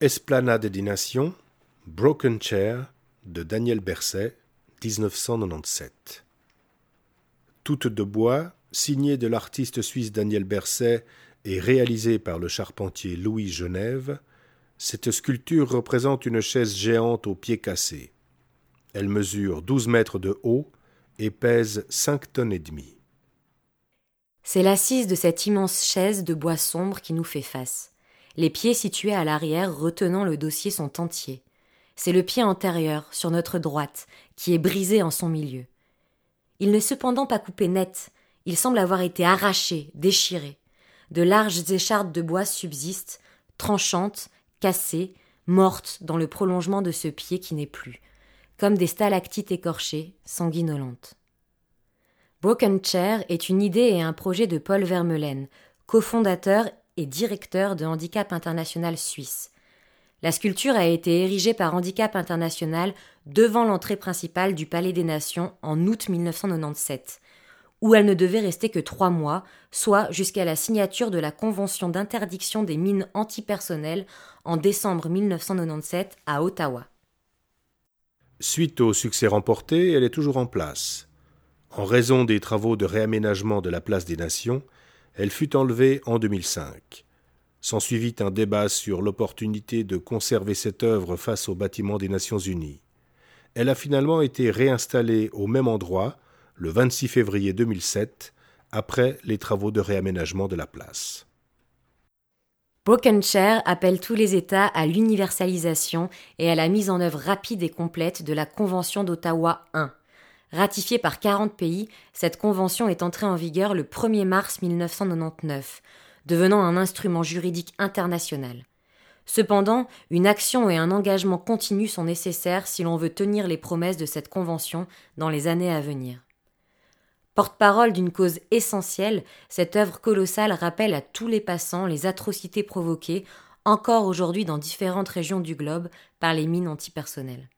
Esplanade des Nations, Broken Chair de Daniel Berset, 1997. Toute de bois, signée de l'artiste suisse Daniel Berset et réalisée par le charpentier Louis Genève, cette sculpture représente une chaise géante aux pieds cassés. Elle mesure 12 mètres de haut et pèse 5 tonnes et demie. C'est l'assise de cette immense chaise de bois sombre qui nous fait face. Les pieds situés à l'arrière retenant le dossier sont entiers. C'est le pied antérieur, sur notre droite, qui est brisé en son milieu. Il n'est cependant pas coupé net, il semble avoir été arraché, déchiré. De larges échardes de bois subsistent, tranchantes, cassées, mortes dans le prolongement de ce pied qui n'est plus, comme des stalactites écorchées, sanguinolentes. Broken Chair est une idée et un projet de Paul Vermeulen, cofondateur et directeur de Handicap International Suisse. La sculpture a été érigée par Handicap International devant l'entrée principale du Palais des Nations en août 1997, où elle ne devait rester que trois mois, soit jusqu'à la signature de la Convention d'interdiction des mines antipersonnelles en décembre 1997 à Ottawa. Suite au succès remporté, elle est toujours en place. En raison des travaux de réaménagement de la place des Nations, elle fut enlevée en 2005. S'ensuivit un débat sur l'opportunité de conserver cette œuvre face au bâtiment des Nations Unies. Elle a finalement été réinstallée au même endroit le 26 février 2007, après les travaux de réaménagement de la place. Broken Chair appelle tous les États à l'universalisation et à la mise en œuvre rapide et complète de la Convention d'Ottawa 1. Ratifiée par 40 pays, cette convention est entrée en vigueur le 1er mars 1999, devenant un instrument juridique international. Cependant, une action et un engagement continu sont nécessaires si l'on veut tenir les promesses de cette convention dans les années à venir. Porte-parole d'une cause essentielle, cette œuvre colossale rappelle à tous les passants les atrocités provoquées, encore aujourd'hui dans différentes régions du globe, par les mines antipersonnelles.